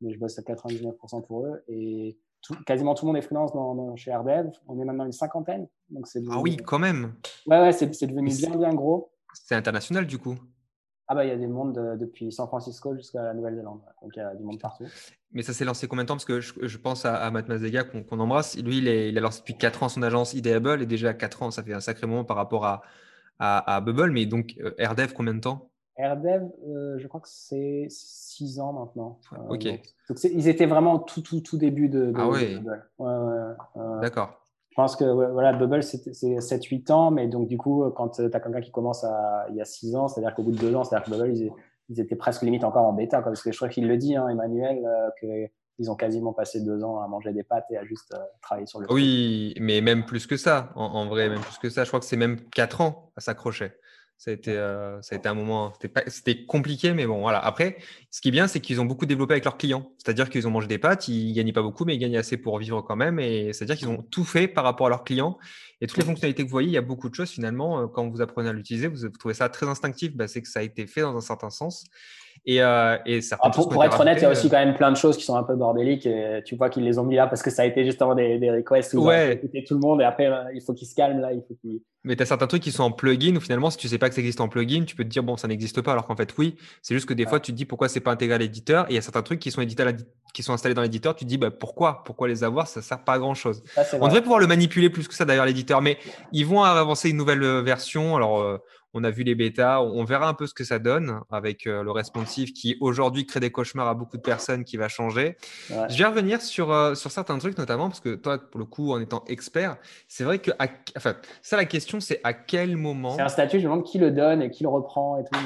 mais je bosse à 99% pour eux. Et quasiment tout le monde est freelance dans, chez RDev. On est maintenant une cinquantaine. Donc ah oui, quand même. Ouais, ouais c'est devenu bien, bien gros. C'est international du coup ah bah il y a des mondes depuis San Francisco jusqu'à la Nouvelle-Zélande, donc il y a du monde partout. Mais ça s'est lancé combien de temps? Parce que je, pense à, Matt Mazega qu'on embrasse. Lui, il, est, il a lancé depuis 4 ans son agence Ideable et déjà 4 ans, ça fait un sacré moment par rapport à, à, Bubble. Mais donc, euh, AirDev, combien de temps? AirDev, euh, je crois que c'est 6 ans maintenant. Euh, ok. Donc, ils étaient vraiment tout, tout, tout début de, ah Bubble. D'accord. Je pense que voilà, Bubble, c'est 7-8 ans, mais donc du coup, quand tu as quelqu'un qui commence à, il y a 6 ans, c'est-à-dire qu'au bout de 2 ans, c'est-à-dire que Bubble, ils, étaient presque limite encore en bêta, parce que je crois qu'il le dit, hein, Emmanuel, que ils ont quasiment passé deux ans à manger des pâtes et à juste travailler sur le. Oui, mais même plus que ça, en, vrai, même plus que ça. Je crois que c'est même quatre ans à s'accrocher. Ça a, été, euh, ça a été un moment, c'était compliqué, mais bon, voilà. Après, ce qui est bien, c'est qu'ils ont beaucoup développé avec leurs clients. C'est-à-dire qu'ils ont mangé des pâtes, ils ne gagnaient pas beaucoup, mais ils gagnaient assez pour vivre quand même. Et c'est-à-dire qu'ils ont tout fait par rapport à leurs clients. Et toutes les fonctionnalités que vous voyez, il y a beaucoup de choses finalement. Euh, quand vous apprenez à l'utiliser, vous trouvez ça très instinctif, bah, c'est que ça a été fait dans un certain sens. Et, euh, et ah, pour, être honnête, il y a aussi quand même plein de choses qui sont un peu bordéliques. Et tu vois qu'ils les ont mis là parce que ça a été justement des, des requests où ouais. tout le monde. Et après, il faut qu'ils se calment là. Il faut qu'ils mais tu as certains trucs qui sont en plugin où finalement, si tu sais pas que ça existe en plugin, tu peux te dire, bon, ça n'existe pas, alors qu'en fait, oui. C'est juste que des fois, tu te dis pourquoi c'est pas intégré à l'éditeur? Et il y a certains trucs qui sont, qui sont installés dans l'éditeur, tu te dis, bah, pourquoi? Pourquoi les avoir? Ça sert pas à grand chose. On devrait pouvoir le manipuler plus que ça d'ailleurs, l'éditeur. Mais ils vont avancer une nouvelle euh, version. Alors, euh, on a vu les bêtas, on verra un peu ce que ça donne avec euh, le responsive qui aujourd'hui crée des cauchemars à beaucoup de personnes qui va changer. Je vais revenir sur, euh, sur certains trucs notamment parce que toi, pour le coup, en étant expert, c'est vrai que, enfin, ça la question c'est à quel moment. C'est un statut, je me demande qui le donne et qui le reprend et tout.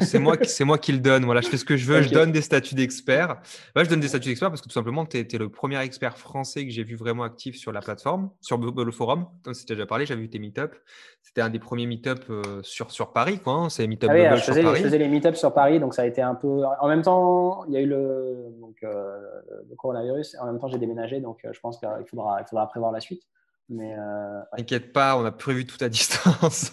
C'est moi, moi, qui le donne. Voilà, je fais ce que je veux, je donne des statuts d'expert. je donne des statuts d'expert parce que tout simplement, tu es, le premier expert français que j'ai vu vraiment actif sur la plateforme, sur le forum. Tu as déjà parlé, j'avais vu tes meetups. C'était un des premiers meetups euh, sur sur Paris, quoi. Hein, c'est Meetup ah je, faisais, je faisais les meetups sur Paris, donc ça a été un peu. En même temps, il y a eu le, donc, euh, le coronavirus. En même temps, j'ai déménagé, donc euh, je pense qu'il faudra, il faudra prévoir la suite. Mais euh, T'inquiète pas, on a prévu tout à distance.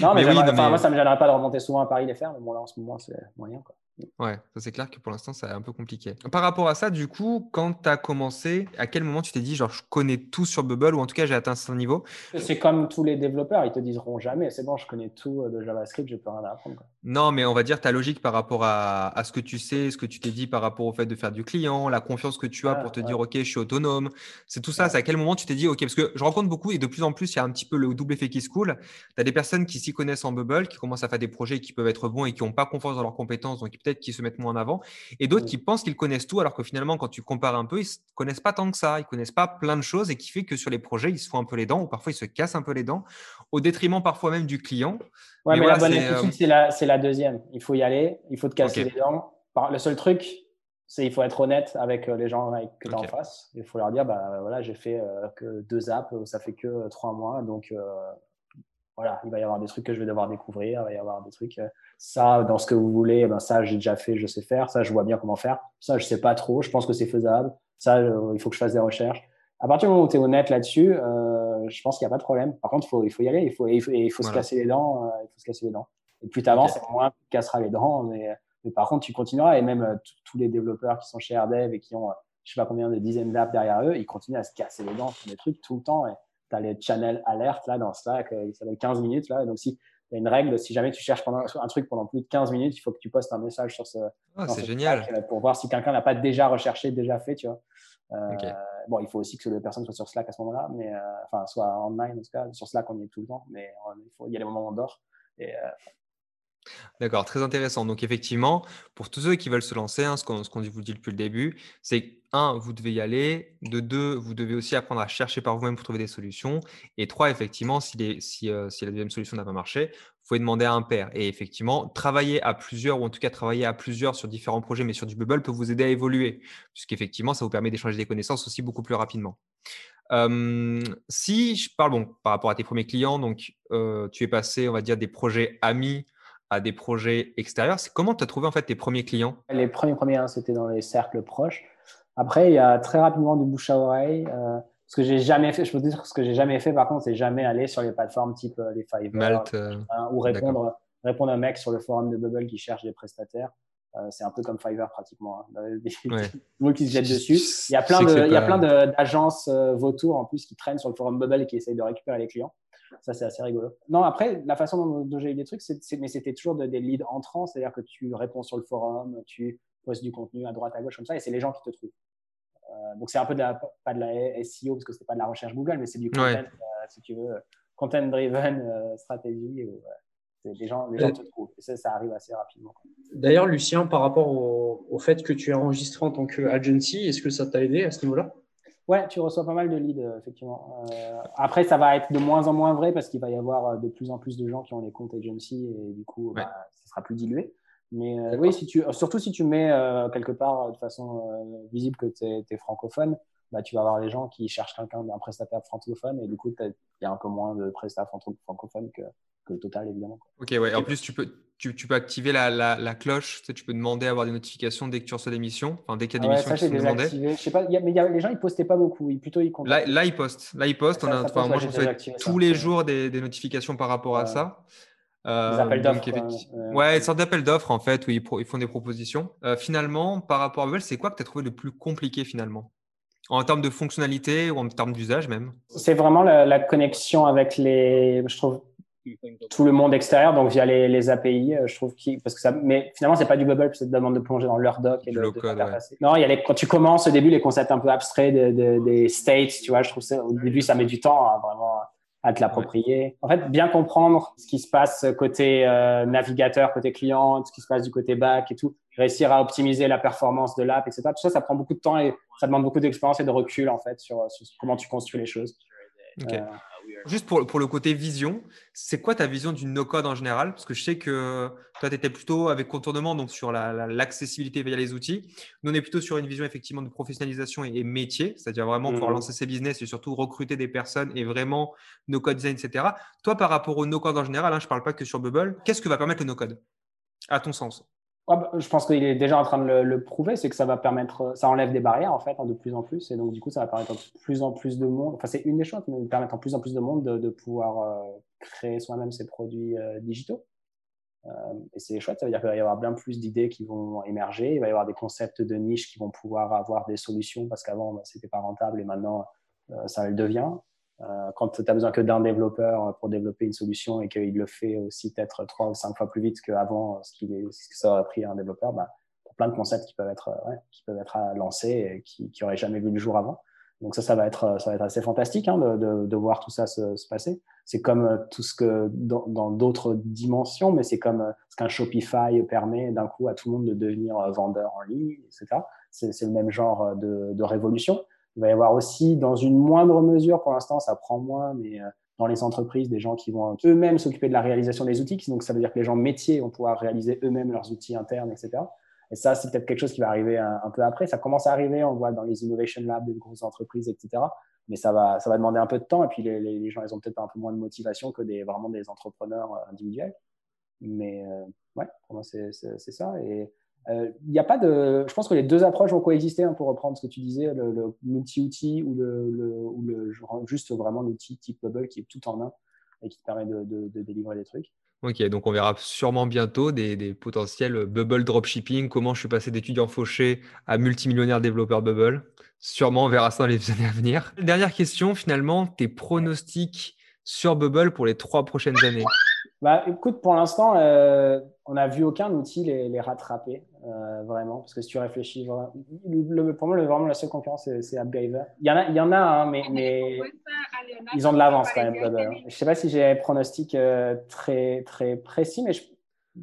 non, mais, moi, ça me gênerait pas de remonter souvent à Paris les faire, mais bon, là, en ce moment, c'est moyen. Quoi. Ouais, ça c'est clair que pour l'instant, c'est un peu compliqué. Par rapport à ça, du coup, quand tu as commencé, à quel moment tu t'es dit, genre, je connais tout sur Bubble ou en tout cas, j'ai atteint ce niveau? C'est comme tous les développeurs, ils te diront jamais, c'est bon, je connais tout euh, de JavaScript, je peux rien apprendre. Non, mais on va dire ta logique par rapport à, ce que tu sais, ce que tu t'es dit par rapport au fait de faire du client, la confiance que tu as pour te dire, OK, je suis autonome. C'est tout ça. C'est à quel moment tu t'es dit, OK, parce que je rencontre beaucoup et de plus en plus, il y a un petit peu le double effet qui se coule. Tu as des personnes qui s'y connaissent en Bubble, qui commencent à faire des projets qui peuvent être bons et qui n'ont pas confiance dans leurs compétences, donc peut-être qui se mettent moins en avant et d'autres qui pensent qu'ils connaissent tout, alors que finalement, quand tu compares un peu, ils ne connaissent pas tant que ça, ils connaissent pas plein de choses et qui fait que sur les projets, ils se font un peu les dents ou parfois ils se cassent un peu les dents, au détriment parfois même du client. Ouais, mais, la bonne attitude, euh, c'est la, deuxième. Il faut y aller, il faut te casser les dents. Le seul truc, c'est il faut être honnête avec euh, les gens que tu as en face. Il faut leur dire, bah voilà, j'ai fait euh, que deux apps, ça fait que trois mois, donc voilà, il va y avoir des trucs que je vais devoir découvrir, il va y avoir des trucs, euh, ça, dans ce que vous voulez, eh ben ça, j'ai déjà fait, je sais faire, ça, je vois bien comment faire, ça, je sais pas trop, je pense que c'est faisable, ça, il faut que je fasse des recherches. À partir du moment où tu es honnête là-dessus, euh, je pense qu'il n'y a pas de problème. Par contre, il faut, il faut y aller, il faut, il faut, il faut se casser les dents, euh, il faut se casser les dents. Et plus tu avances, moins tu casseras les dents, mais, mais, par contre, tu continueras. Et même tous les développeurs qui sont chez AirDev et qui ont, je sais pas combien de dizaines d'apps derrière eux, ils continuent à se casser les dents sur des trucs tout le temps. Et, tu as les channels alert là dans Slack, euh, ça va 15 minutes là. Donc, si il y a une règle, si jamais tu cherches pendant, un truc pendant plus de 15 minutes, il faut que tu postes un message sur ce. Ah, c'est génial. Euh, pour voir si quelqu'un n'a pas déjà recherché, déjà fait, tu vois. Euh, bon, il faut aussi que la personne soit sur Slack à ce moment-là, mais enfin, soit online en tout cas. Sur Slack, on y est tout le temps, mais il, faut, il y a des moments où on dort. Et, D'accord, très intéressant. Donc effectivement, pour tous ceux qui veulent se lancer, hein, ce qu'on vous dit depuis le début, c'est un, vous devez y aller. De deux, vous devez aussi apprendre à chercher par vous-même pour trouver des solutions. Et trois, effectivement, si, euh, si, la deuxième solution n'a pas marché, vous pouvez demander à un père. Et effectivement, travailler à plusieurs, ou en tout cas travailler à plusieurs sur différents projets, mais sur du bubble, peut vous aider à évoluer. Puisqu'effectivement, ça vous permet d'échanger des connaissances aussi beaucoup plus rapidement. si je parle bon, par rapport à tes premiers clients, donc euh, tu es passé, on va dire, des projets amis à des projets extérieurs. C'est comment tu as trouvé en fait tes premiers clients? Les premiers premiers, hein, c'était dans les cercles proches. Après, il y a très rapidement du bouche à oreille. Euh, ce que j'ai jamais fait, je peux dire ce que j'ai jamais fait par contre, c'est jamais aller sur les plateformes type euh, les Fiverr euh, ou répondre répondre à un mec sur le forum de Bubble qui cherche des prestataires. c'est un peu comme Fiverr pratiquement. Hein. Des qui se jettent dessus. Il y a plein de, il y a plein d'agences vautours en plus qui traînent sur le forum Bubble et qui essayent de récupérer les clients. Ça, c'est assez rigolo. Non, après, la façon dont, j'ai eu des trucs, c'est, mais c'était toujours des leads entrants, c'est-à-dire que tu réponds sur le forum, tu postes du contenu à droite, à gauche, comme ça, et c'est les gens qui te trouvent. Euh, donc, c'est un peu de la, pas de la SEO, parce que c'est pas de la recherche Google, mais c'est du content, euh, si tu veux, content-driven euh, stratégie. c'est des gens, les gens te trouvent. Et ça, ça arrive assez rapidement. D'ailleurs, Lucien, par rapport au, au, fait que tu es enregistré en tant qu'agency, est-ce que ça t'a aidé à ce niveau-là? Ouais, tu reçois pas mal de leads, euh, effectivement. Euh, après, ça va être de moins en moins vrai parce qu'il va y avoir euh, de plus en plus de gens qui ont les comptes agency et du coup, bah, ça sera plus dilué. Mais oui, si tu, surtout si tu mets quelque part de façon visible que tu es, francophone, bah, tu vas avoir les gens qui cherchent quelqu'un d'un prestataire francophone et du coup, il y a un peu moins de prestataires francophones que, que le total, évidemment. Ok, ouais. En plus, tu peux, tu, tu peux activer la, la, la cloche. Tu, sais, tu, peux demander à avoir des notifications dès que tu reçois des missions. Enfin, dès qu'il y a des missions qui sont demandées. Je sais pas, y a, mais y a, les gens, ils postaient pas beaucoup. Ils, plutôt, ils là, là, ils postent. Là, ils postent. on a, enfin, moi, je reçois tous les jours des, des, notifications par rapport à ça. Euh, des appels d'offres. Euh, ouais, une sorte d'appel d'offres, en fait, où ils, ils, font des propositions. Euh, finalement, par rapport à Google, c'est quoi que tu as trouvé le plus compliqué, finalement? En termes de fonctionnalité ou en termes d'usage même. C'est vraiment la, la, connexion avec les, je trouve, tout le monde extérieur, donc via les, les API, euh, je trouve parce que ça, mais finalement c'est pas du bubble, c'est demande de plonger dans leur doc et de, Non, il y a les, quand tu commences au début les concepts un peu abstraits des states, tu vois, je trouve ça au début ça met du temps à vraiment à te l'approprier. En fait, bien comprendre ce qui se passe côté euh, navigateur, côté client, ce qui se passe du côté back et tout, réussir à optimiser la performance de l'app, etc. Tout ça, ça prend beaucoup de temps et ça demande beaucoup d'expérience et de recul en fait sur, sur comment tu construis les choses. Okay. Euh, Juste pour, pour, le côté vision, c'est quoi ta vision du no-code en général? Parce que je sais que toi, tu étais plutôt avec contournement, donc sur l'accessibilité via les outils. Nous, on est plutôt sur une vision effectivement de professionnalisation et, métier, c'est-à-dire vraiment pour mmh. lancer ses business et surtout recruter des personnes et vraiment no-code design, etc. Toi, par rapport au no-code en général, hein, je ne parle pas que sur Bubble, qu'est-ce que va permettre le no-code? À ton sens ah bah, je pense qu'il est déjà en train de le, prouver, c'est que ça va permettre, ça enlève des barrières en fait hein, de plus en plus, et donc du coup ça va permettre de plus en plus de monde. Enfin c'est une des choses, mais permettre en plus en plus de monde de, pouvoir euh, créer soi-même ses produits euh, digitaux. Euh, et c'est chouette, ça veut dire qu'il va y avoir bien plus d'idées qui vont émerger, il va y avoir des concepts de niche qui vont pouvoir avoir des solutions parce qu'avant bah, c'était pas rentable et maintenant ça le devient. Euh, quand tu n'as besoin que d'un développeur pour développer une solution et qu'il le fait aussi peut-être trois ou cinq fois plus vite qu'avant ce, qu'il ce que ça aurait pris un développeur, bah, plein de concepts qui peuvent être, qui peuvent être lancés et qui n'auraient jamais vu le jour avant. Donc ça, ça va être, ça va être assez fantastique hein, de, de, voir tout ça se, se passer. C'est comme euh, tout ce que dans d'autres dimensions, mais c'est comme euh, ce qu'un Shopify permet d'un coup à tout le monde de devenir vendeur en ligne, etc. C'est le même genre de, de révolution. Il va y avoir aussi, dans une moindre mesure, pour l'instant, ça prend moins, mais euh, dans les entreprises, des gens qui vont eux-mêmes s'occuper de la réalisation des outils. Donc, ça veut dire que les gens métiers vont pouvoir réaliser eux-mêmes leurs outils internes, etc. Et ça, c'est peut-être quelque chose qui va arriver un, peu après. Ça commence à arriver, on voit dans les innovation labs des grosses entreprises, etc. Mais ça va, ça va demander un peu de temps. Et puis, les, les gens, ils ont peut-être un peu moins de motivation que des, vraiment des entrepreneurs euh, individuels. Mais euh, ouais, pour moi, c'est ça. Et il euh, n'y a pas de. Je pense que les deux approches vont coexister, hein, pour reprendre ce que tu disais, le, multi-outil ou, le, ou le, juste vraiment l'outil type Bubble qui est tout en un et qui te permet de, de, délivrer des trucs. Ok, donc on verra sûrement bientôt des, des, potentiels Bubble dropshipping, comment je suis passé d'étudiant fauché à multimillionnaire développeur Bubble? Sûrement, on verra ça dans les années à venir. Dernière question, finalement, tes pronostics sur Bubble pour les trois prochaines années? Bah, écoute, pour l'instant, euh, on n'a vu aucun outil les, les rattraper, euh, vraiment. Parce que si tu réfléchis, le, pour moi, le, vraiment, la seule concurrence, c'est AppGyver. Il y en a, il y en a hein, mais, mais ils ont de l'avance quand même. Hein. Je ne sais pas si j'ai un pronostic euh, très, très précis, mais je,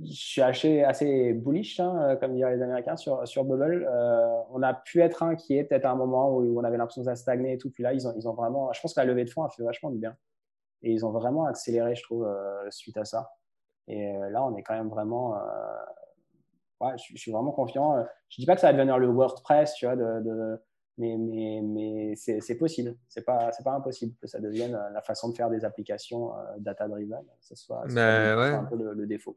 je suis assez, assez bullish, hein, comme diraient les Américains, sur, sur Bubble. on a pu être inquiet peut-être à un moment où, on avait l'impression que ça stagnait et tout. Puis là, ils ont, ils ont vraiment. Je pense que la levée de fonds a fait vachement du bien. Et ils ont vraiment accéléré, je trouve, suite à ça. Et là, on est quand même vraiment ouais, je, suis vraiment confiant. Je dis pas que ça va devenir le WordPress, tu vois, de, mais, mais, mais c'est possible. C'est pas, pas impossible que ça devienne euh, la façon de faire des applications euh, data-driven. Ce soit, bah, un peu le défaut.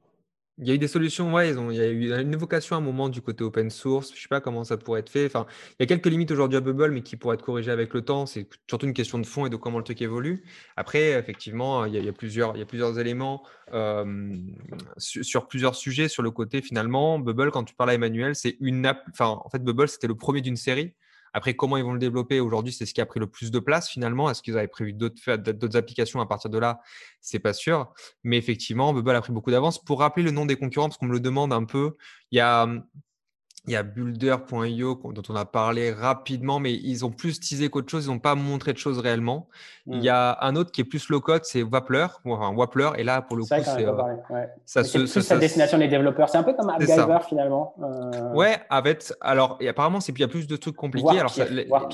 Il y a eu des solutions, ouais, il y a eu une évocation à un moment du côté open source. Je sais pas comment ça pourrait être fait. Enfin, il y a quelques limites aujourd'hui à Bubble, mais qui pourraient être corrigées avec le temps. C'est surtout une question de fond et de comment le truc évolue. Après, effectivement, il y a, plusieurs, éléments sur, plusieurs sujets. Sur le côté, finalement, Bubble, quand tu parles à Emmanuel, c'est une app. Enfin, en fait, Bubble, c'était le premier d'une série. Après, comment ils vont le développer aujourd'hui, c'est ce qui a pris le plus de place finalement. Est-ce qu'ils avaient prévu d'autres applications à partir de là? C'est pas sûr. Mais effectivement, Bubble a pris beaucoup d'avance. Pour rappeler le nom des concurrents, parce qu'on me le demande un peu, il y a il y a Builder.io dont on a parlé rapidement, mais ils ont plus teasé qu'autre chose, ils n'ont pas montré de choses réellement. Il y a un autre qui est plus low code, c'est Wappler, enfin Wappler, et là pour le coup, c'est euh, ouais. ça se, plus la destination des développeurs. C'est un peu comme AppGyver finalement. Euh... Ouais, avec alors et apparemment c'est il y a plus de trucs compliqués. alors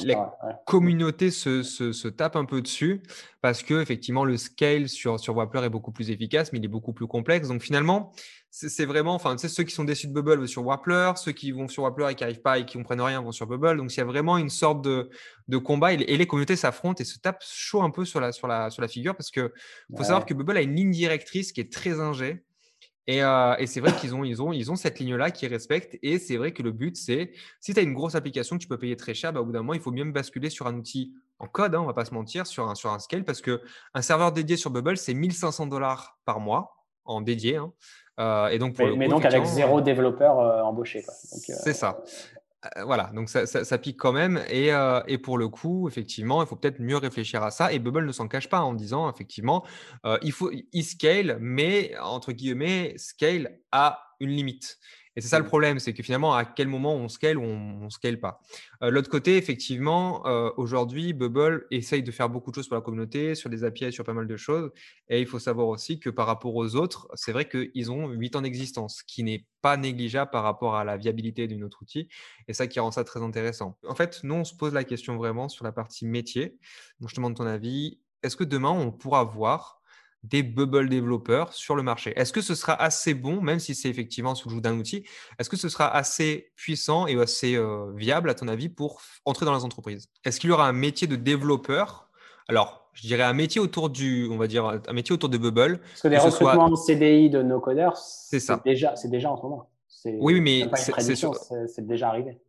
la, communauté se, se, se, tape un peu dessus parce que effectivement le scale sur sur Wappler est beaucoup plus efficace, mais il est beaucoup plus complexe. Donc finalement c'est vraiment, enfin, tu sais, ceux qui sont déçus de Bubble vont sur Wappler, ceux qui vont sur Wappler et qui n'arrivent pas et qui ne comprennent rien vont sur Bubble. Donc, il y a vraiment une sorte de, combat et, les communautés s'affrontent et se tapent chaud un peu sur la, sur la, sur la figure parce que faut savoir que Bubble a une ligne directrice qui est très ingée. Et, euh, et c'est vrai qu'ils ont, ils ont, ils ont cette ligne-là qui respecte. Et c'est vrai que le but, c'est si tu as une grosse application que tu peux payer très cher, bah, au bout d'un moment, il faut mieux basculer sur un outil en code, hein, on va pas se mentir, sur un, sur un scale parce qu'un serveur dédié sur Bubble, c'est 1500 dollars par mois en dédié. Hein. Euh, et donc mais, donc avec zéro développeur euh, embauché. Euh, c'est ça. voilà, donc ça, pique quand même. Et, et, pour le coup, effectivement, il faut peut-être mieux réfléchir à ça. Et Bubble ne s'en cache pas en disant, effectivement, il faut il scale, mais entre guillemets, scale a une limite. Et c'est ça le mmh. problème, c'est que finalement, à quel moment on scale ou on ne scale pas. Euh, l'autre côté, effectivement, euh, aujourd'hui, Bubble essaye de faire beaucoup de choses pour la communauté, sur des API, sur pas mal de choses. Et il faut savoir aussi que par rapport aux autres, c'est vrai qu'ils ont 8 ans d'existence, qui n'est pas négligeable par rapport à la viabilité de notre outil. Et ça qui rend ça très intéressant. En fait, nous, on se pose la question vraiment sur la partie métier. Donc, je te demande ton avis. Est-ce que demain, on pourra voir des bubble développeurs sur le marché. Est-ce que ce sera assez bon, même si c'est effectivement sous le joug d'un outil, est-ce que ce sera assez puissant et assez euh, viable, à ton avis, pour entrer dans les entreprises? Est-ce qu'il y aura un métier de développeur? Alors, je dirais un métier autour du, on va dire, un métier autour de Bubble. Parce que les recrutements CDI de nos codeurs, c'est déjà, c'est déjà en ce moment. Oui, mais c'est déjà arrivé.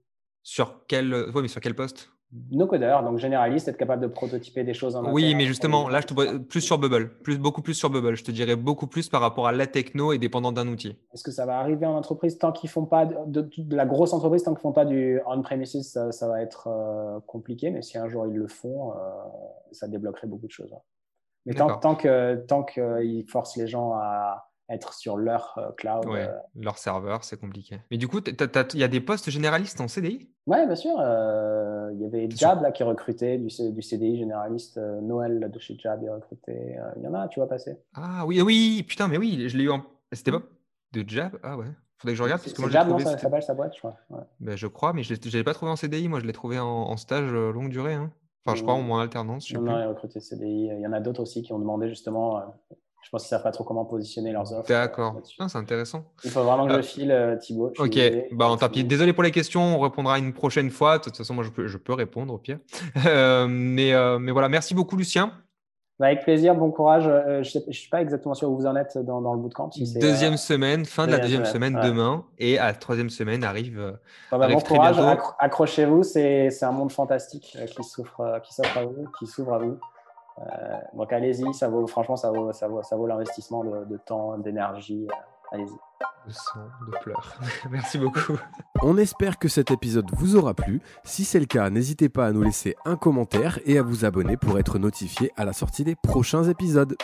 Sur quel, oui, mais sur quel poste? Nos codeurs, donc généraliste, être capable de prototyper des choses en Oui, mais justement, là, je te plus sur Bubble, plus, beaucoup plus sur Bubble. Je te dirais beaucoup plus par rapport à la techno et dépendant d'un outil. Est-ce que ça va arriver en entreprise tant qu'ils font pas de, la grosse entreprise, tant qu'ils font pas du on-premises, ça, va être euh, compliqué. Mais si un jour ils le font, euh, ça débloquerait beaucoup de choses. Mais tant, tant que tant qu'ils forcent les gens à être sur leur euh, cloud. Ouais, euh. leur serveur, c'est compliqué. Mais du coup, il y a des postes généralistes en CDI Oui, bien sûr. Euh, il y avait Jab là, qui recrutait du, du CDI généraliste. Noël de chez Jab, il recrutait. Il y en a, tu vois, passer. Ah oui, oui, putain, mais oui, je l'ai eu en. C'était pas de Jab? Ah ouais. Faudrait que je regarde. Parce que moi, Jab, trouvé, non, ça s'appelle sa boîte, je crois. Ben, je crois, mais je ne l'ai pas trouvé en CDI. Moi, je l'ai trouvé en, stage longue durée. Hein. Enfin, je crois en alternance. Je non, non, il recruté CDI. Il y en a d'autres aussi qui ont demandé justement je pense qu'ils ne savent pas trop comment positionner leurs offres. D'accord. Ah, c'est intéressant. Il faut vraiment que je euh, file, euh, Thibaut. Ok. Bah, pis. Désolé pour les questions. On répondra une prochaine fois. De toute façon, moi, je peux, je peux répondre au pire. Euh, mais, mais voilà. Merci beaucoup, Lucien. Bah, avec plaisir. Bon courage. je ne suis pas exactement sûr où vous en êtes dans, dans le bootcamp. Si deuxième semaine, fin de la deuxième semaine, demain. Et à la troisième semaine arrive. Bah, bon courage. Accrochez-vous. C'est un monde fantastique qui s'offre à vous, qui s'ouvre à vous. Euh, donc allez-y, ça vaut, franchement, ça vaut, ça vaut, ça vaut l'investissement de, temps, d'énergie. Euh, allez-y. De sang, de pleurs. Merci beaucoup. On espère que cet épisode vous aura plu. Si c'est le cas, n'hésitez pas à nous laisser un commentaire et à vous abonner pour être notifié à la sortie des prochains épisodes.